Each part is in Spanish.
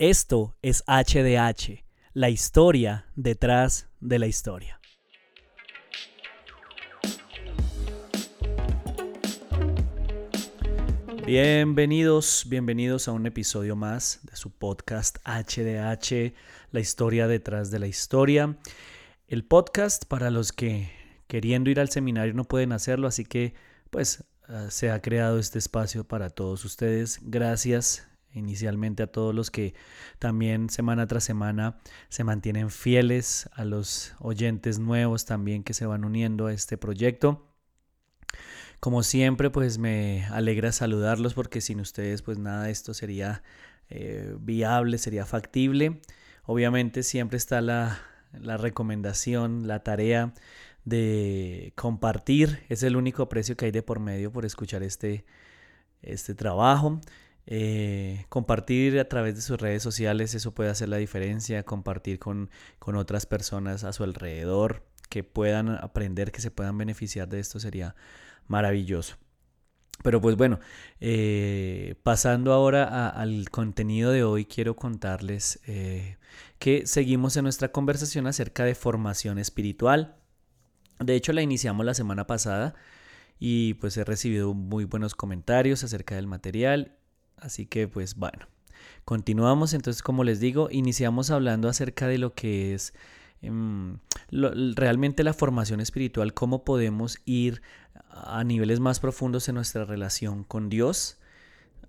Esto es HDH, la historia detrás de la historia. Bienvenidos, bienvenidos a un episodio más de su podcast HDH, la historia detrás de la historia. El podcast para los que queriendo ir al seminario no pueden hacerlo, así que pues ah, se ha creado este espacio para todos ustedes. Gracias inicialmente a todos los que también semana tras semana se mantienen fieles, a los oyentes nuevos también que se van uniendo a este proyecto. Como siempre, pues me alegra saludarlos porque sin ustedes pues nada de esto sería eh, viable, sería factible. Obviamente siempre está la, la recomendación, la tarea de compartir. Es el único precio que hay de por medio por escuchar este, este trabajo. Eh, compartir a través de sus redes sociales, eso puede hacer la diferencia, compartir con, con otras personas a su alrededor que puedan aprender, que se puedan beneficiar de esto sería maravilloso. Pero pues bueno, eh, pasando ahora al contenido de hoy, quiero contarles eh, que seguimos en nuestra conversación acerca de formación espiritual. De hecho, la iniciamos la semana pasada y pues he recibido muy buenos comentarios acerca del material Así que pues bueno, continuamos. Entonces como les digo, iniciamos hablando acerca de lo que es em, realmente la formación espiritual, cómo podemos ir a niveles más profundos en nuestra relación con Dios,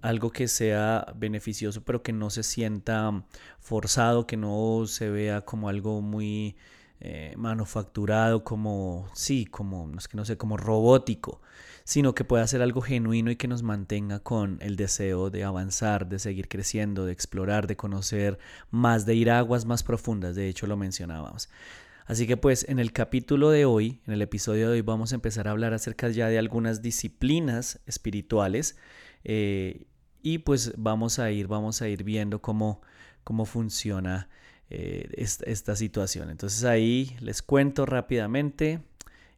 algo que sea beneficioso pero que no se sienta forzado, que no se vea como algo muy eh, manufacturado, como, sí, como, no, que no sé, como robótico, sino que pueda ser algo genuino y que nos mantenga con el deseo de avanzar, de seguir creciendo, de explorar, de conocer más, de ir a aguas más profundas, de hecho lo mencionábamos. Así que pues en el capítulo de hoy, en el episodio de hoy, vamos a empezar a hablar acerca ya de algunas disciplinas espirituales eh, y pues vamos a ir, vamos a ir viendo cómo, cómo funciona eh, esta, situación. Entonces ahí les cuento rápidamente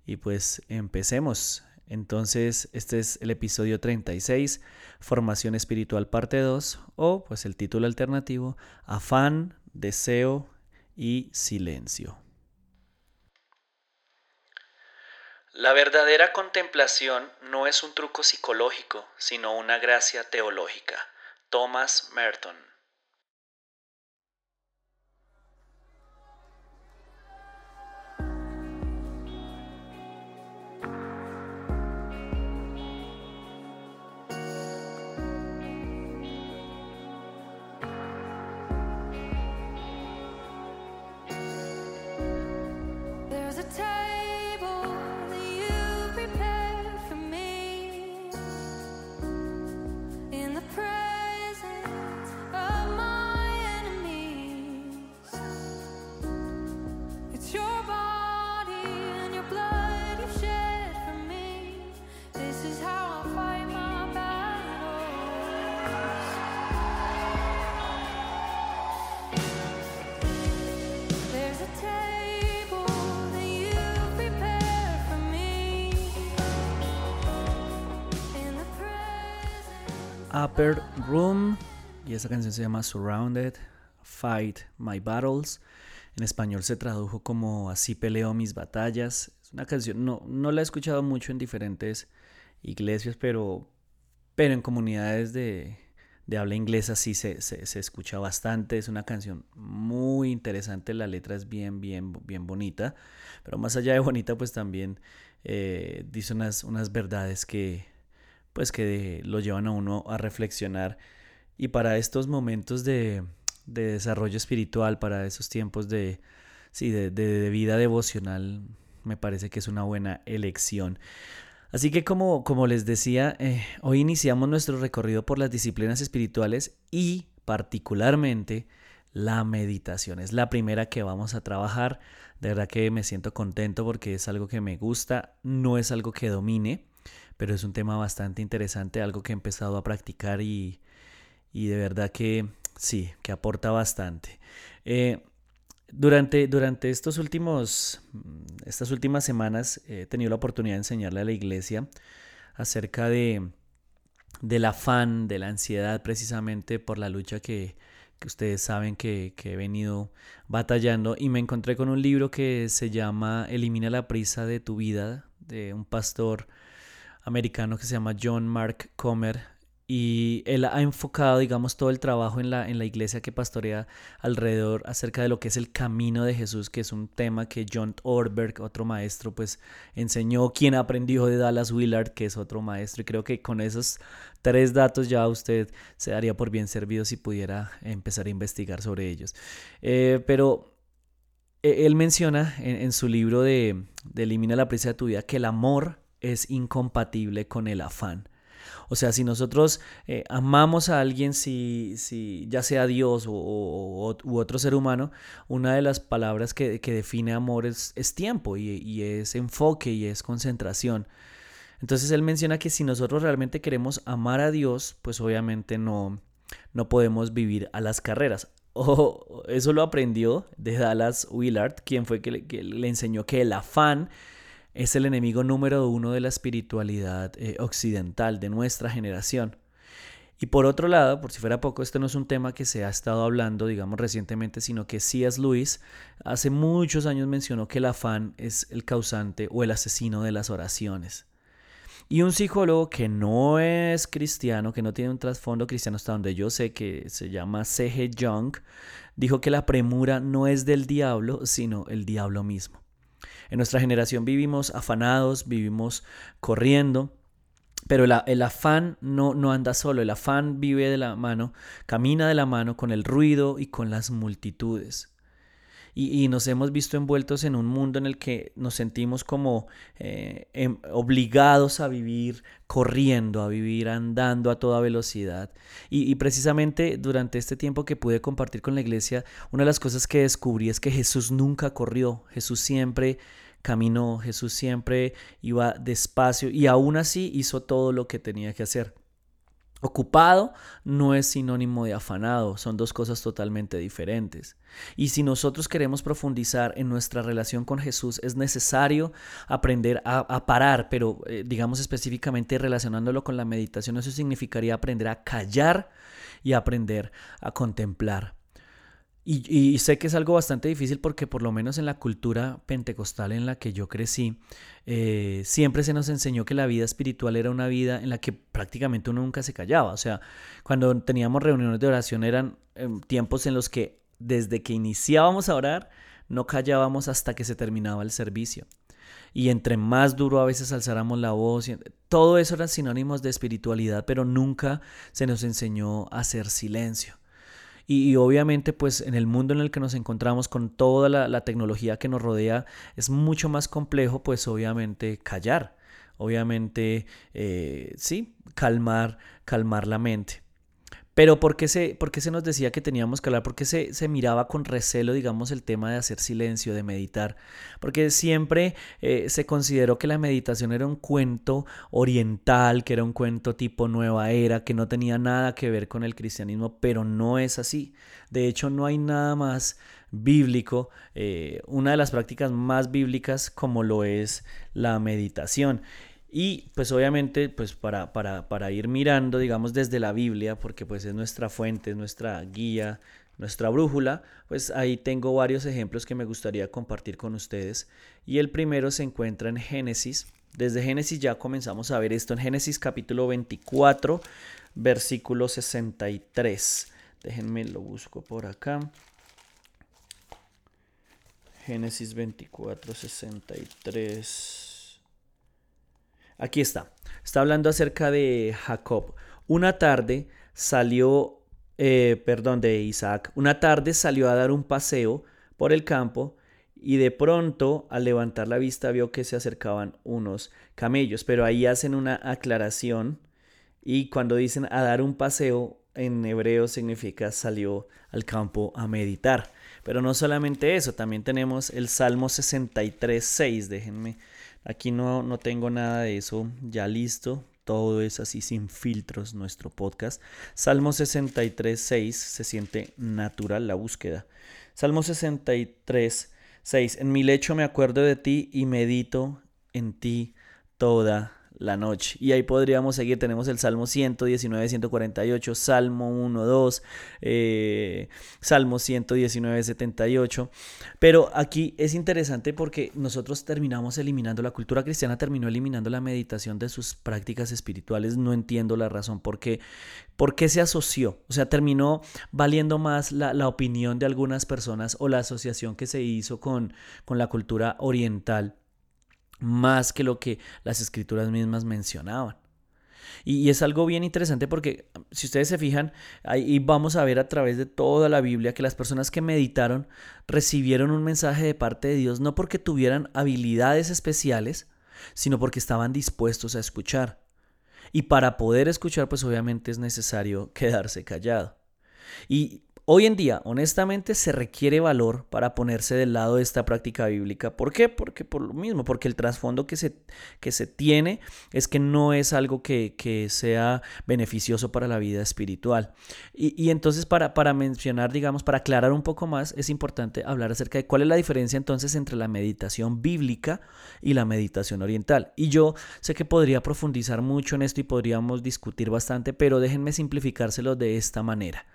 y pues empecemos. Entonces, este es el episodio 36, Formación Espiritual parte 2, o pues el título alternativo, Afán, Deseo y Silencio. La verdadera contemplación no es un truco psicológico, sino una gracia teológica. Thomas Merton turn Upper Room y esa canción se llama Surrounded, Fight My Battles. En español se tradujo como Así peleo mis batallas. Es una canción, no, no la he escuchado mucho en diferentes iglesias, pero, pero en comunidades de, de habla inglesa sí se, se, escucha bastante. Es una canción muy interesante, la letra es bien, bien, bien bonita. Pero más allá de bonita, pues también eh, dice unas, unas verdades que, pues que lo llevan a uno a reflexionar. Y para estos momentos de, desarrollo espiritual, para esos tiempos de, sí, de, vida devocional, me parece que es una buena elección. Así que como, como les decía, eh, hoy iniciamos nuestro recorrido por las disciplinas espirituales y particularmente la meditación. Es la primera que vamos a trabajar. De verdad que me siento contento porque es algo que me gusta, no es algo que domine pero es un tema bastante interesante, algo que he empezado a practicar y, de verdad que sí, que aporta bastante. Eh, durante, durante estos últimos, mm, estas últimas semanas he tenido la oportunidad de enseñarle a la iglesia acerca de, del afán, de la ansiedad precisamente por la lucha que, que ustedes saben que, he venido batallando y me encontré con un libro que se llama Elimina la prisa de tu vida de un pastor americano que se llama John Mark Comer y él ha enfocado, digamos, todo el trabajo en la, en la iglesia que pastorea alrededor acerca de lo que es el camino de Jesús, que es un tema que John Orberg, otro maestro, pues enseñó, quien aprendió de Dallas Willard, que es otro maestro, y creo que con esos tres datos ya usted se daría por bien servido si pudiera empezar a investigar sobre ellos. Eh, pero e, él menciona en, su libro de, de Elimina la prisa de tu vida que el amor es incompatible con el afán. O sea, si nosotros eh, amamos a alguien, si, si, ya sea Dios o, u otro ser humano, una de las palabras que, define amor es, tiempo y, y, es enfoque y es concentración. Entonces él menciona que si nosotros realmente queremos amar a Dios, pues obviamente no, no podemos vivir a las carreras. O eso lo aprendió de Dallas Willard, quien fue que que le enseñó que el afán es el enemigo número uno de la espiritualidad eh, occidental de nuestra generación. Y por otro lado, por si fuera poco, este no es un tema que se ha estado hablando, digamos, recientemente, sino que C.S. Lewis hace muchos años mencionó que el afán es el causante o el asesino de las oraciones. Y un psicólogo que no es cristiano, que no tiene un trasfondo cristiano hasta donde yo sé que se llama C.G. Jung, dijo que la premura no es del diablo, sino el diablo mismo. En nuestra generación vivimos afanados, vivimos corriendo. Pero el, afán no, no anda solo, el afán vive de la mano, camina de la mano con el ruido y con las multitudes y, nos hemos visto envueltos en un mundo en el que nos sentimos como eh, em, obligados a vivir corriendo, a vivir andando a toda velocidad. Y, precisamente durante este tiempo que pude compartir con la iglesia, una de las cosas que descubrí es que Jesús nunca corrió, Jesús siempre caminó, Jesús siempre iba despacio y aún así hizo todo lo que tenía que hacer. Ocupado no es sinónimo de afanado, son dos cosas totalmente diferentes. Y si nosotros queremos profundizar en nuestra relación con Jesús, es necesario aprender a, parar, pero eh, digamos específicamente relacionándolo con la meditación, eso significaría aprender a callar y aprender a contemplar. Y, sé que es algo bastante difícil porque por lo menos en la cultura pentecostal en la que yo crecí, eh, siempre se nos enseñó que la vida espiritual era una vida en la que prácticamente uno nunca se callaba. O sea, cuando teníamos reuniones de oración eran em, tiempos en los que desde que iniciábamos a orar, no callábamos hasta que se terminaba el servicio. Y entre más duro a veces alzáramos la voz, todo eso eran sinónimos de espiritualidad, pero nunca se nos enseñó a hacer silencio. Y, obviamente pues en el mundo en el que nos encontramos con toda la, tecnología que nos rodea es mucho más complejo pues obviamente callar, obviamente eh, sí, calmar, calmar la mente. Pero ¿por qué, se, ¿por qué se nos decía que teníamos que hablar? ¿Por qué se, se, miraba con recelo, digamos, el tema de hacer silencio, de meditar? Porque siempre eh, se consideró que la meditación era un cuento oriental, que era un cuento tipo nueva era, que no tenía nada que ver con el cristianismo, pero no es así. De hecho, no hay nada más bíblico, eh, una de las prácticas más bíblicas como lo es la meditación. Y pues obviamente pues para, para, para, ir mirando, digamos, desde la Biblia, porque pues es nuestra fuente, es nuestra guía, nuestra brújula, pues ahí tengo varios ejemplos que me gustaría compartir con ustedes. Y el primero se encuentra en Génesis. Desde Génesis ya comenzamos a ver esto en Génesis capítulo 24, versículo 63. Déjenme lo busco por acá. Génesis 24, 63. Aquí está. Está hablando acerca de Jacob. Una tarde salió, eh, perdón, de Isaac. Una tarde salió a dar un paseo por el campo y de pronto al levantar la vista vio que se acercaban unos camellos. Pero ahí hacen una aclaración y cuando dicen a dar un paseo en hebreo significa salió al campo a meditar. Pero no solamente eso, también tenemos el Salmo 63, 6. Déjenme Aquí no, no tengo nada de eso ya listo. Todo es así sin filtros nuestro podcast. Salmo 63, 6. Se siente natural la búsqueda. Salmo 63, 6. En mi lecho me acuerdo de ti y medito en ti toda la noche. Y ahí podríamos seguir, tenemos el Salmo 119, 148, Salmo 1, 2, eh, Salmo 119, 78. Pero aquí es interesante porque nosotros terminamos eliminando, la cultura cristiana terminó eliminando la meditación de sus prácticas espirituales. No entiendo la razón por qué, por qué se asoció. O sea, terminó valiendo más la, la opinión de algunas personas o la asociación que se hizo con, con la cultura oriental más que lo que las escrituras mismas mencionaban. Y, es algo bien interesante porque si ustedes se fijan, ahí vamos a ver a través de toda la Biblia que las personas que meditaron recibieron un mensaje de parte de Dios no porque tuvieran habilidades especiales, sino porque estaban dispuestos a escuchar. Y para poder escuchar, pues obviamente es necesario quedarse callado. Y Hoy en día, honestamente, se requiere valor para ponerse del lado de esta práctica bíblica. ¿Por qué? Porque por lo mismo, porque el trasfondo que se, que se tiene es que no es algo que, que sea beneficioso para la vida espiritual. Y, y, entonces, para, para mencionar, digamos, para aclarar un poco más, es importante hablar acerca de cuál es la diferencia entonces entre la meditación bíblica y la meditación oriental. Y yo sé que podría profundizar mucho en esto y podríamos discutir bastante, pero déjenme simplificárselo de esta manera.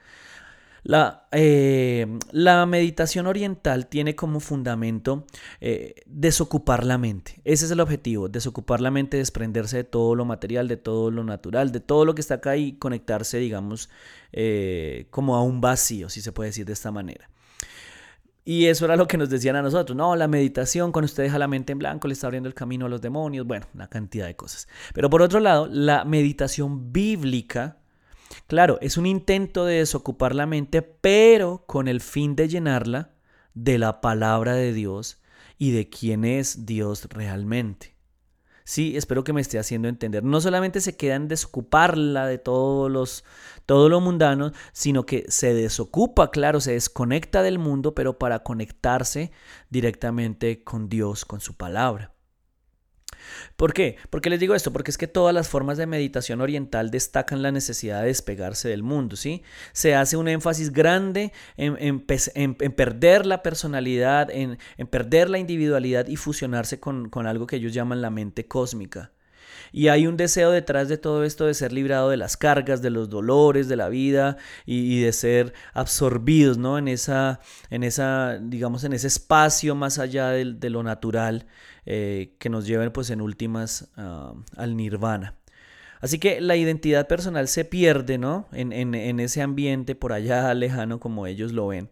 La, eh, la, meditación oriental tiene como fundamento eh, desocupar la mente. Ese es el objetivo, desocupar la mente, desprenderse de todo lo material, de todo lo natural, de todo lo que está acá y conectarse, digamos, eh, como a un vacío, si se puede decir de esta manera. Y eso era lo que nos decían a nosotros. No, la meditación, cuando usted deja la mente en blanco, le está abriendo el camino a los demonios. Bueno, una cantidad de cosas. Pero por otro lado, la meditación bíblica Claro, es un intento de desocupar la mente, pero con el fin de llenarla de la palabra de Dios y de quién es Dios realmente. Sí, espero que me esté haciendo entender. No solamente se queda en desocuparla de todos los, todo lo mundano, sino que se desocupa, claro, se desconecta del mundo, pero para conectarse directamente con Dios, con su palabra. ¿Por qué? ¿Por qué les digo esto? Porque es que todas las formas de meditación oriental destacan la necesidad de despegarse del mundo, ¿sí? Se hace un énfasis grande en, perder la personalidad, en, perder la individualidad y fusionarse con, algo que ellos llaman la mente cósmica. Y hay un deseo detrás de todo esto de ser librado de las cargas, de los dolores de la vida y, de ser absorbidos, ¿no? En esa, en esa, digamos, en ese espacio más allá de lo natural eh, que nos lleven pues en últimas ah, al nirvana. Así que la identidad personal se pierde, ¿no? En, en, ese ambiente por allá lejano como ellos lo ven.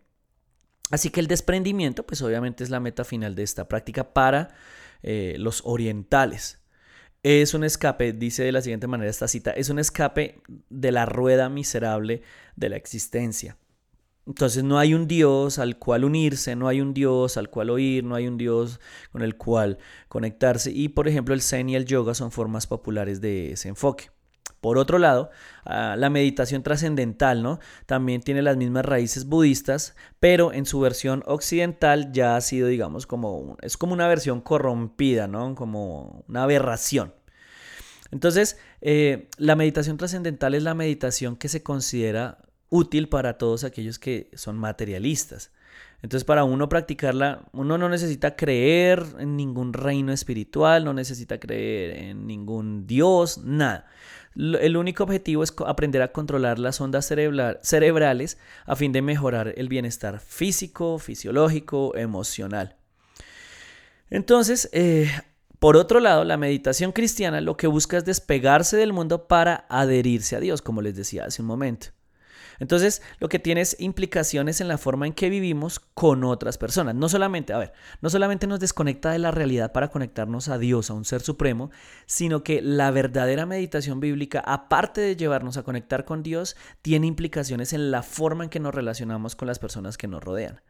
Así que el desprendimiento, pues obviamente es la meta final de esta práctica para eh, los orientales. Es un escape, dice de la siguiente manera esta cita, es un escape de la rueda miserable de la existencia. Entonces no hay un Dios al cual unirse, no hay un Dios al cual oír, no hay un Dios con el cual conectarse. Y por ejemplo el Zen y el yoga son formas populares de ese enfoque. Por otro lado, ah, la meditación trascendental, ¿no? También tiene las mismas raíces budistas, pero en su versión occidental ya ha sido, digamos, como es como una versión corrompida, ¿no? Como una aberración. Entonces, eh, la meditación trascendental es la meditación que se considera útil para todos aquellos que son materialistas. Entonces, para uno practicarla, uno no necesita creer en ningún reino espiritual, no necesita creer en ningún Dios, nada. El único objetivo es aprender a controlar las ondas cerebrales a fin de mejorar el bienestar físico, fisiológico, emocional. Entonces, eh, por otro lado, la meditación cristiana lo que busca es despegarse del mundo para adherirse a Dios, como les decía hace un momento. Entonces, lo que tiene es implicaciones en la forma en que vivimos con otras personas. No solamente, a ver, no solamente nos desconecta de la realidad para conectarnos a Dios, a un ser supremo, sino que la verdadera meditación bíblica, aparte de llevarnos a conectar con Dios, tiene implicaciones en la forma en que nos relacionamos con las personas que nos rodean.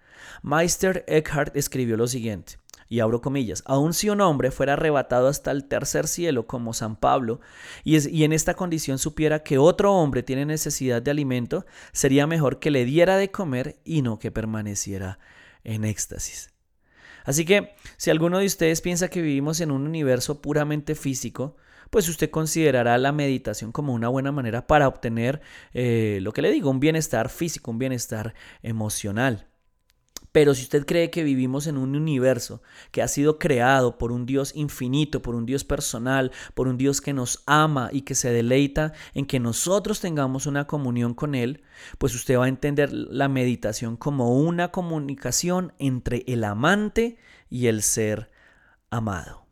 Meister Eckhart escribió lo siguiente y abro comillas, aun si un hombre fuera arrebatado hasta el tercer cielo como San Pablo, y, y, en esta condición supiera que otro hombre tiene necesidad de alimento, sería mejor que le diera de comer y no que permaneciera en éxtasis. Así que, si alguno de ustedes piensa que vivimos en un universo puramente físico, pues usted considerará la meditación como una buena manera para obtener eh, lo que le digo, un bienestar físico, un bienestar emocional. Pero si usted cree que vivimos en un universo que ha sido creado por un Dios infinito, por un Dios personal, por un Dios que nos ama y que se deleita en que nosotros tengamos una comunión con Él, pues usted va a entender la meditación como una comunicación entre el amante y el ser amado.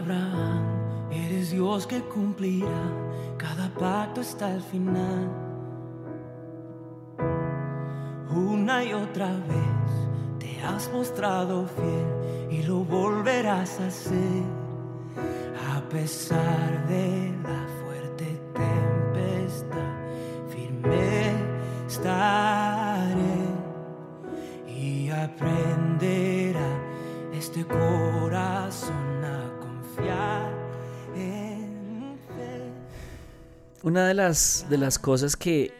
Abraham, eres Dios que cumplirá cada pacto hasta el final. Una y otra vez te has mostrado fiel y lo volverás a hacer a pesar de la fuerte una de las, de las cosas que,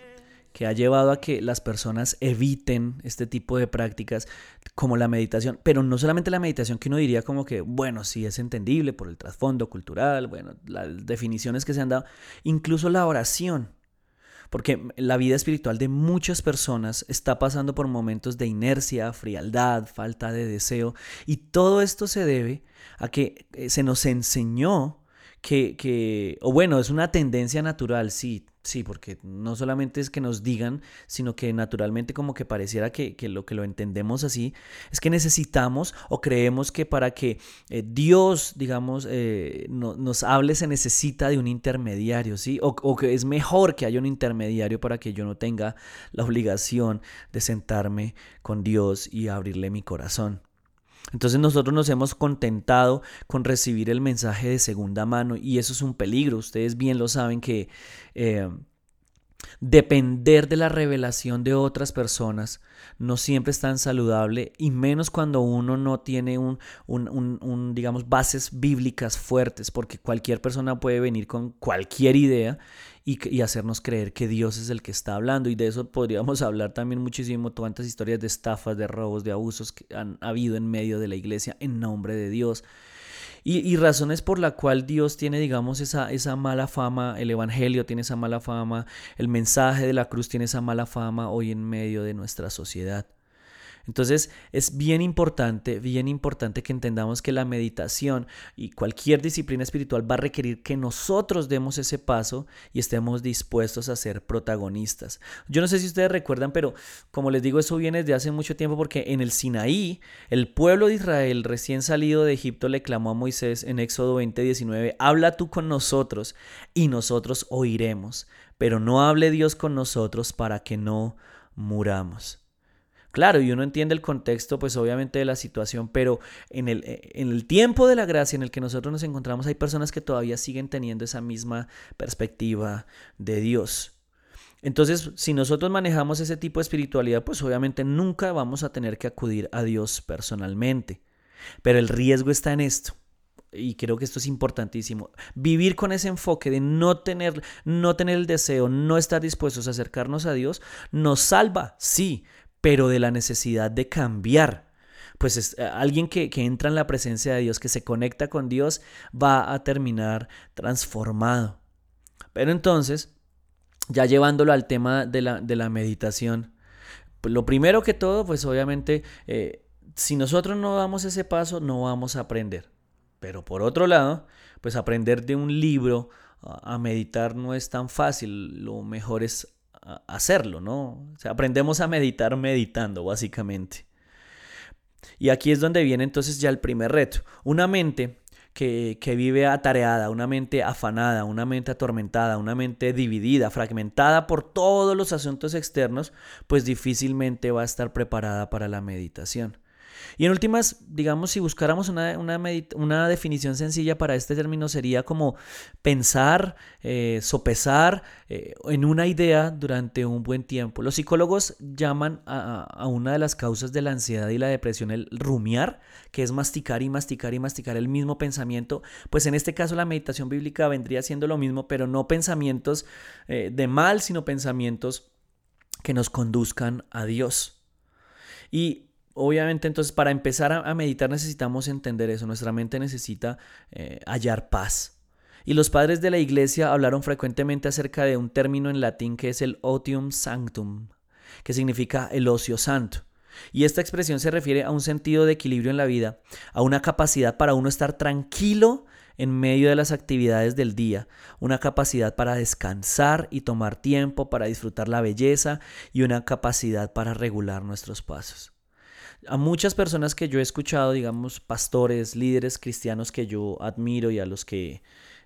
que ha llevado a que las personas eviten este tipo de prácticas como la meditación, pero no solamente la meditación que uno diría como que, bueno, sí es entendible por el trasfondo cultural, bueno, las definiciones que se han dado, incluso la oración. Porque la vida espiritual de muchas personas está pasando por momentos de inercia, frialdad, falta de deseo. Y todo esto se debe a que eh, se nos enseñó que, que, o bueno, es una tendencia natural, sí, sí, porque no solamente es que nos digan, sino que naturalmente como que pareciera que, lo que lo entendemos así, es que necesitamos o creemos que para que eh, Dios, digamos, eh, nos hable se necesita de un intermediario, ¿sí? O, o que es mejor que haya un intermediario para que yo no tenga la obligación de sentarme con Dios y abrirle mi corazón. Entonces nosotros nos hemos contentado con recibir el mensaje de segunda mano y eso es un peligro. Ustedes bien lo saben que eh, depender de la revelación de otras personas no siempre es tan saludable y menos cuando uno no tiene un, un, digamos, bases bíblicas fuertes porque cualquier persona puede venir con cualquier idea y, hacernos creer que Dios es el que está hablando. Y de eso podríamos hablar también muchísimo, tantas historias de estafas, de robos, de abusos que han habido en medio de la iglesia en nombre de Dios. Y, razones por la cual Dios tiene, digamos, esa, esa mala fama, el Evangelio tiene esa mala fama, el mensaje de la cruz tiene esa mala fama hoy en medio de nuestra sociedad. Entonces es bien importante, bien importante que entendamos que la meditación y cualquier disciplina espiritual va a requerir que nosotros demos ese paso y estemos dispuestos a ser protagonistas. Yo no sé si ustedes recuerdan, pero como les digo, eso viene desde hace mucho tiempo porque en el Sinaí, el pueblo de Israel recién salido de Egipto le clamó a Moisés en Éxodo 20, 19, habla tú con nosotros y nosotros oiremos, pero no hable Dios con nosotros para que no muramos. Claro, y uno entiende el contexto, pues obviamente de la situación, pero en el, eh, en el tiempo de la gracia en el que nosotros nos encontramos hay personas que todavía siguen teniendo esa misma perspectiva de Dios. Entonces, si nosotros manejamos ese tipo de espiritualidad, pues obviamente nunca vamos a tener que acudir a Dios personalmente. Pero el riesgo está en esto. Y creo que esto es importantísimo. Vivir con ese enfoque de no tener, no tener el deseo, no estar dispuestos a acercarnos a Dios, nos salva, sí, pero de la necesidad de cambiar. Pues es, eh, alguien que, entra en la presencia de Dios, que se conecta con Dios, va a terminar transformado. Pero entonces, ya llevándolo al tema de la, meditación, pues lo primero que todo, pues obviamente, eh, si nosotros no damos ese paso, no vamos a aprender. Pero por otro lado, pues aprender de un libro a meditar no es tan fácil. Lo mejor es hacerlo, ¿no? O sea, aprendemos a meditar meditando, básicamente. Y aquí es donde viene entonces ya el primer reto. Una mente que, que, vive atareada, una mente afanada, una mente atormentada, una mente dividida, fragmentada por todos los asuntos externos, pues difícilmente va a estar preparada para la meditación. Y en últimas, digamos, si buscáramos una, una, definición sencilla para este término sería como pensar, eh, sopesar eh, en una idea durante un buen tiempo. Los psicólogos llaman a, a, una de las causas de la ansiedad y la depresión el rumiar, que es masticar y masticar y masticar el mismo pensamiento. Pues en este caso la meditación bíblica vendría siendo lo mismo, pero no pensamientos eh, de mal, sino pensamientos que nos conduzcan a Dios. Y obviamente entonces para empezar a, meditar necesitamos entender eso, nuestra mente necesita eh, hallar paz. Y los padres de la iglesia hablaron frecuentemente acerca de un término en latín que es el otium sanctum, que significa el ocio santo. Y esta expresión se refiere a un sentido de equilibrio en la vida, a una capacidad para uno estar tranquilo en medio de las actividades del día, una capacidad para descansar y tomar tiempo para disfrutar la belleza y una capacidad para regular nuestros pasos a muchas personas que yo he escuchado, digamos, pastores, líderes cristianos que yo admiro y a los que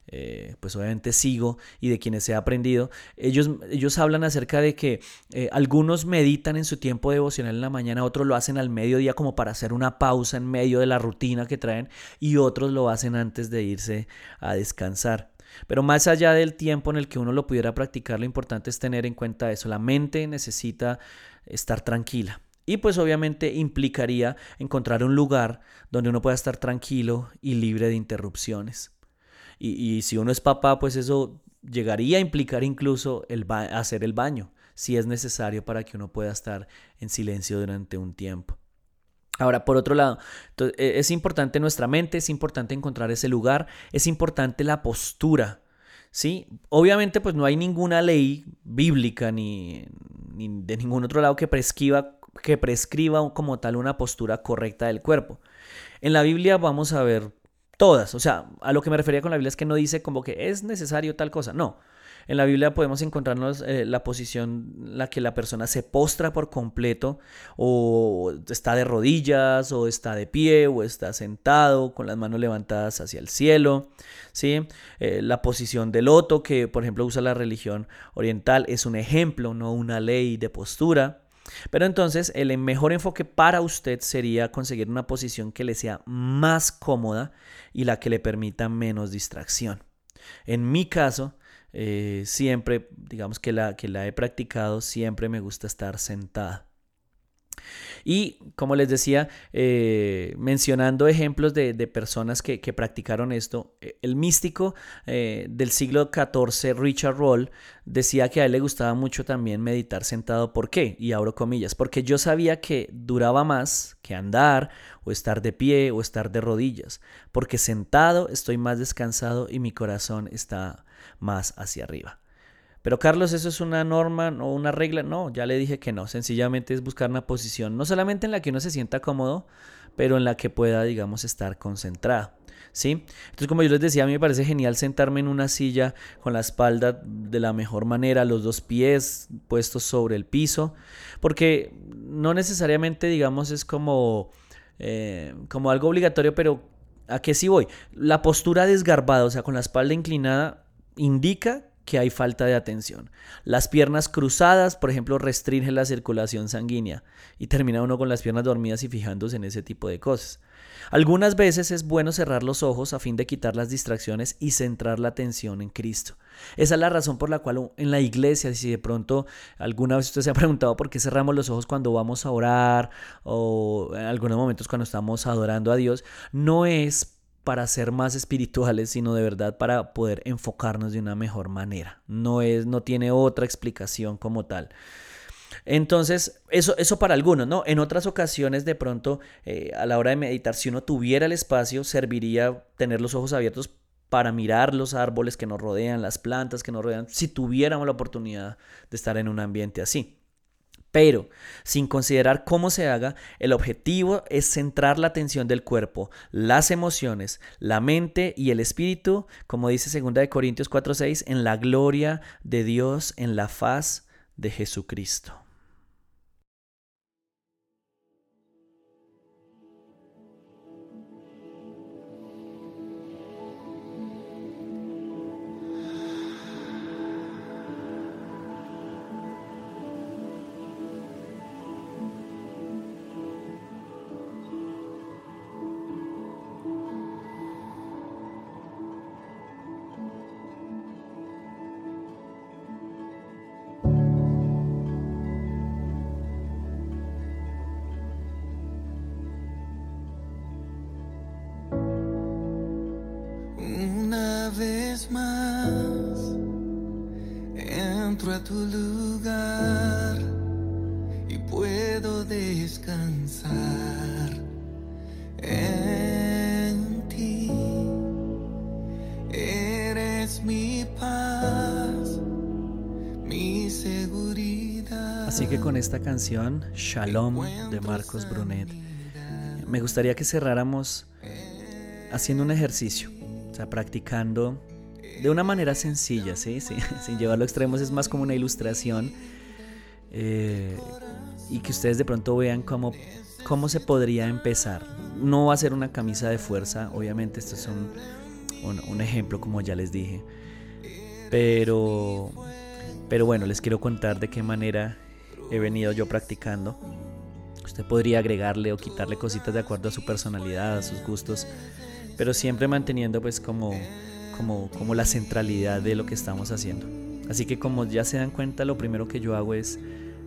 eh, pues obviamente sigo y de quienes he aprendido, ellos, ellos hablan acerca de que eh, algunos meditan en su tiempo devocional en la mañana, otros lo hacen al mediodía como para hacer una pausa en medio de la rutina que traen y otros lo hacen antes de irse a descansar. Pero más allá del tiempo en el que uno lo pudiera practicar, lo importante es tener en cuenta eso. La mente necesita estar tranquila. Y pues obviamente implicaría encontrar un lugar donde uno pueda estar tranquilo y libre de interrupciones. Y, si uno es papá, pues eso llegaría a implicar incluso el hacer el baño, si es necesario para que uno pueda estar en silencio durante un tiempo. Ahora, por otro lado, e, es importante nuestra mente, es importante encontrar ese lugar, es importante la postura. ¿sí? Obviamente, pues no hay ninguna ley bíblica ni, ni de ningún otro lado que prescriba que prescriba como tal una postura correcta del cuerpo. En la Biblia vamos a ver todas, o sea, a lo que me refería con la Biblia es que no dice como que es necesario tal cosa, no. En la Biblia podemos encontrarnos eh, la posición en la que la persona se postra por completo o está de rodillas o está de pie o está sentado con las manos levantadas hacia el cielo. ¿sí? Eh, la posición del loto que por ejemplo usa la religión oriental es un ejemplo, no una ley de postura. Pero entonces el mejor enfoque para usted sería conseguir una posición que le sea más cómoda y la que le permita menos distracción. En mi caso, eh, siempre, digamos que la, que la he practicado, siempre me gusta estar sentada. Y como les decía, eh, mencionando ejemplos de, personas que, practicaron esto, eh, el místico eh, del siglo XIV, Richard Roll, decía que a él le gustaba mucho también meditar sentado. ¿Por qué? Y abro comillas, porque yo sabía que duraba más que andar o estar de pie o estar de rodillas, porque sentado estoy más descansado y mi corazón está más hacia arriba. Pero Carlos, ¿eso es una norma o una regla? No, ya le dije que no. Sencillamente es buscar una posición, no solamente en la que uno se sienta cómodo, pero en la que pueda, digamos, estar concentrado. ¿Sí? Entonces, como yo les decía, a mí me parece genial sentarme en una silla con la espalda de la mejor manera, los dos pies puestos sobre el piso, porque no necesariamente, digamos, es como, eh, como algo obligatorio, pero ¿a qué sí voy? La postura desgarbada, o sea, con la espalda inclinada, indica que hay falta de atención. Las piernas cruzadas, por ejemplo, restringen la circulación sanguínea y termina uno con las piernas dormidas y fijándose en ese tipo de cosas. Algunas veces es bueno cerrar los ojos a fin de quitar las distracciones y centrar la atención en Cristo. Esa es la razón por la cual en la iglesia, si de pronto alguna vez usted se ha preguntado por qué cerramos los ojos cuando vamos a orar o en algunos momentos cuando estamos adorando a Dios, no es para ser más espirituales, sino de verdad para poder enfocarnos de una mejor manera. No es, no tiene otra explicación como tal. Entonces, eso, eso para algunos, ¿no? En otras ocasiones, de pronto, eh, a la hora de meditar, si uno tuviera el espacio, serviría tener los ojos abiertos para mirar los árboles que nos rodean, las plantas que nos rodean, si tuviéramos la oportunidad de estar en un ambiente así. Pero, sin considerar cómo se haga, el objetivo es centrar la atención del cuerpo, las emociones, la mente y el espíritu, como dice 2 Corintios 4:6, en la gloria de Dios en la faz de Jesucristo. Vez más entro a tu lugar y puedo descansar en ti. Eres mi paz, mi seguridad. Así que con esta canción, Shalom de Marcos Brunet, me gustaría que cerráramos haciendo un ejercicio, o sea, practicando de una manera sencilla, ¿sí? sin llevarlo a extremos, es más como una ilustración eh, y que ustedes de pronto vean cómo, cómo se podría empezar. No va a ser una camisa de fuerza, obviamente esto es un, un, ejemplo como ya les dije, pero, pero bueno, les quiero contar de qué manera he venido yo practicando. Usted podría agregarle o quitarle cositas de acuerdo a su personalidad, a sus gustos, pero siempre manteniendo pues como, como, como la centralidad de lo que estamos haciendo. Así que como ya se dan cuenta, lo primero que yo hago es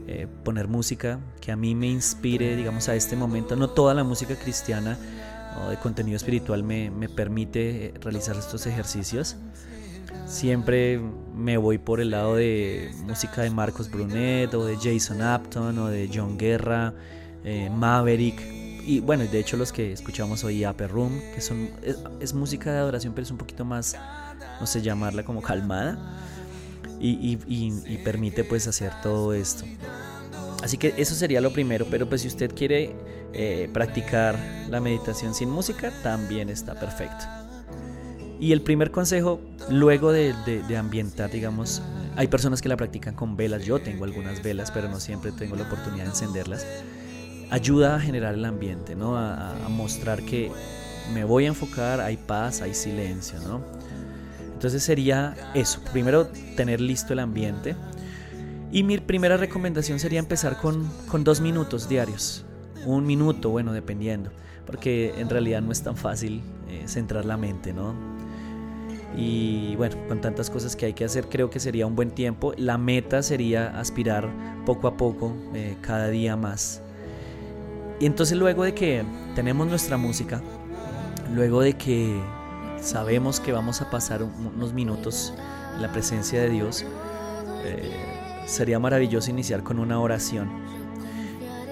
eh, poner música que a mí me inspire, digamos, a este momento. No toda la música cristiana o de contenido espiritual me, me permite eh, realizar estos ejercicios. Siempre me voy por el lado de música de Marcos Brunet o de Jason Apton o de John Guerra, eh, Maverick, y bueno, de hecho los que escuchamos hoy Upper Room, que son es, música de adoración, pero es un poquito más, no sé, llamarla como calmada y, permite pues hacer todo esto. Así que eso sería lo primero, pero pues si usted quiere eh, practicar la meditación sin música, también está perfecto. Y el primer consejo, luego de, de, ambientar, digamos, hay personas que la practican con velas, yo tengo algunas velas, pero no siempre tengo la oportunidad de encenderlas ayuda a generar el ambiente, ¿no? A, mostrar que me voy a enfocar, hay paz, hay silencio, ¿no? Entonces sería eso, primero tener listo el ambiente. Y mi primera recomendación sería empezar con, con dos minutos diarios. Un minuto, bueno, dependiendo. Porque en realidad no es tan fácil eh, centrar la mente, ¿no? Y bueno, con tantas cosas que hay que hacer, creo que sería un buen tiempo. La meta sería aspirar poco a poco, eh, cada día más y entonces luego de que tenemos nuestra música, luego de que sabemos que vamos a pasar unos minutos en la presencia de Dios, eh, sería maravilloso iniciar con una oración.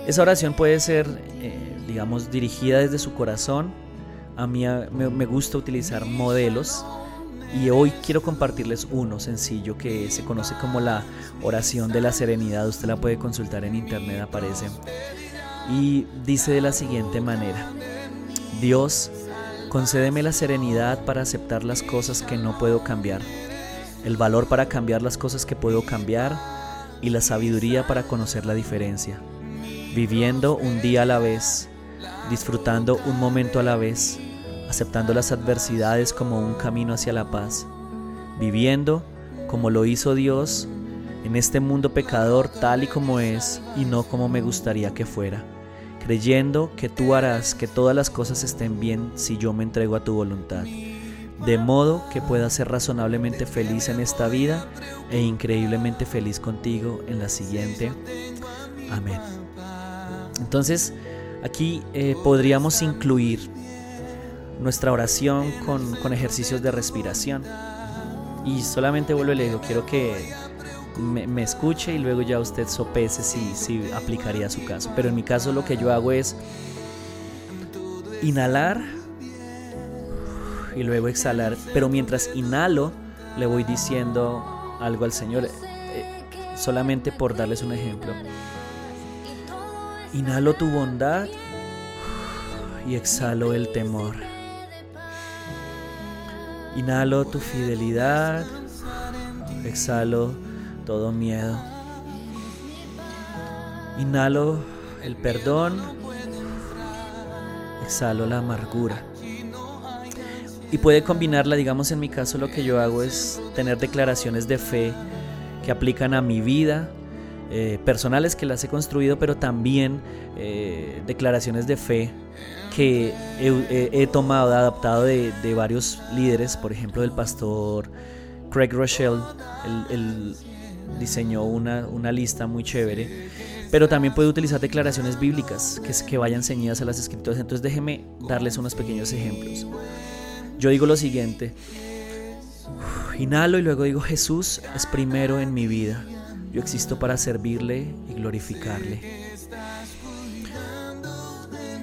Esa oración puede ser, eh, digamos, dirigida desde su corazón. A mí me, me gusta utilizar modelos y hoy quiero compartirles uno sencillo que se conoce como la oración de la serenidad. Usted la puede consultar en internet, aparece y dice de la siguiente manera, Dios, concédeme la serenidad para aceptar las cosas que no puedo cambiar, el valor para cambiar las cosas que puedo cambiar y la sabiduría para conocer la diferencia, viviendo un día a la vez, disfrutando un momento a la vez, aceptando las adversidades como un camino hacia la paz, viviendo como lo hizo Dios en este mundo pecador tal y como es y no como me gustaría que fuera creyendo que tú harás que todas las cosas estén bien si yo me entrego a tu voluntad, de modo que pueda ser razonablemente feliz en esta vida e increíblemente feliz contigo en la siguiente. Amén. Entonces, aquí eh, podríamos incluir nuestra oración con, con ejercicios de respiración. Y solamente vuelvo y le digo, quiero que me, escuche y luego ya usted sopese si, si aplicaría su caso. Pero en mi caso lo que yo hago es inhalar y luego exhalar. Pero mientras inhalo le voy diciendo algo al Señor. Eh, solamente por darles un ejemplo. Inhalo tu bondad y exhalo el temor. Inhalo tu fidelidad, exhalo todo miedo. Inhalo el perdón, exhalo la amargura. Y puede combinarla, digamos en mi caso lo que yo hago es tener declaraciones de fe que aplican a mi vida, eh, personales que las he construido, pero también eh, declaraciones de fe que he, tomado, adaptado de, varios líderes, por ejemplo del pastor Craig Rochelle, el diseñó una, una lista muy chévere, pero también puede utilizar declaraciones bíblicas que, que vayan ceñidas a las escrituras. Entonces déjeme darles unos pequeños ejemplos. Yo digo lo siguiente, Inhalo y luego digo, Jesús es primero en mi vida. Yo existo para servirle y glorificarle.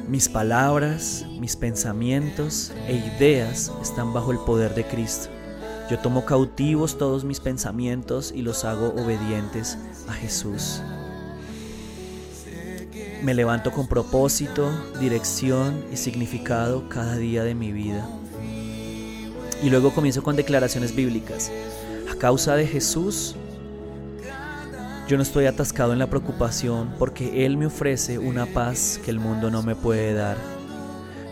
Mis palabras, mis pensamientos e ideas están bajo el poder de Cristo. Yo tomo cautivos todos mis pensamientos y los hago obedientes a Jesús. Me levanto con propósito, dirección y significado cada día de mi vida. Y luego comienzo con declaraciones bíblicas. A causa de Jesús, yo no estoy atascado en la preocupación porque Él me ofrece una paz que el mundo no me puede dar.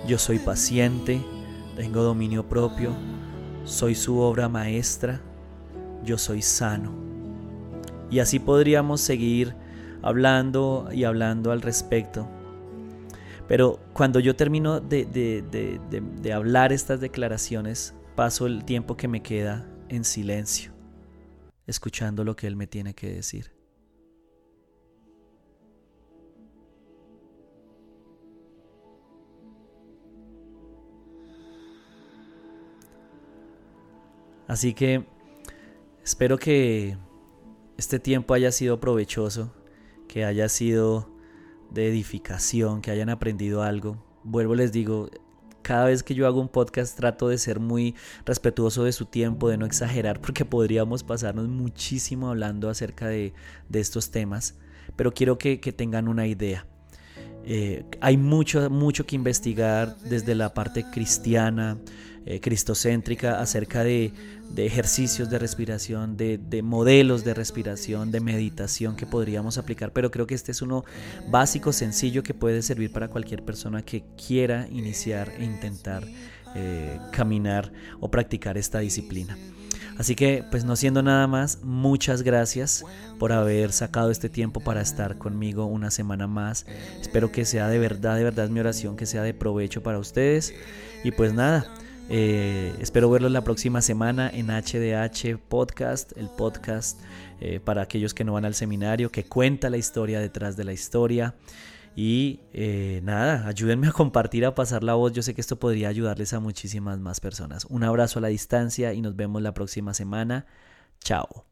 Yo soy paciente, tengo dominio propio, soy su obra maestra, yo soy sano. Y así podríamos seguir hablando y hablando al respecto. Pero cuando yo termino de, de hablar estas declaraciones, paso el tiempo que me queda en silencio, escuchando lo que Él me tiene que decir. Así que espero que este tiempo haya sido provechoso, que haya sido de edificación, que hayan aprendido algo. Vuelvo les digo, cada vez que yo hago un podcast trato de ser muy respetuoso de su tiempo, de no exagerar, porque podríamos pasarnos muchísimo hablando acerca de, estos temas, pero quiero que, tengan una idea. Eh, hay mucho, mucho que investigar desde la parte cristiana, eh, cristocéntrica acerca de, ejercicios de respiración, de, modelos de respiración, de meditación que podríamos aplicar, pero creo que este es uno básico, sencillo, que puede servir para cualquier persona que quiera iniciar e intentar eh, caminar o practicar esta disciplina. Así que, pues no siendo nada más, muchas gracias por haber sacado este tiempo para estar conmigo una semana más. Espero que sea de verdad, de verdad mi oración, que sea de provecho para ustedes. Y pues nada, eh, espero verlos la próxima semana en HDH Podcast, el podcast eh, para aquellos que no van al seminario, que cuenta la historia detrás de la historia. Y eh, nada, ayúdenme a compartir, a pasar la voz. Yo sé que esto podría ayudarles a muchísimas más personas. Un abrazo a la distancia y nos vemos la próxima semana. Chao.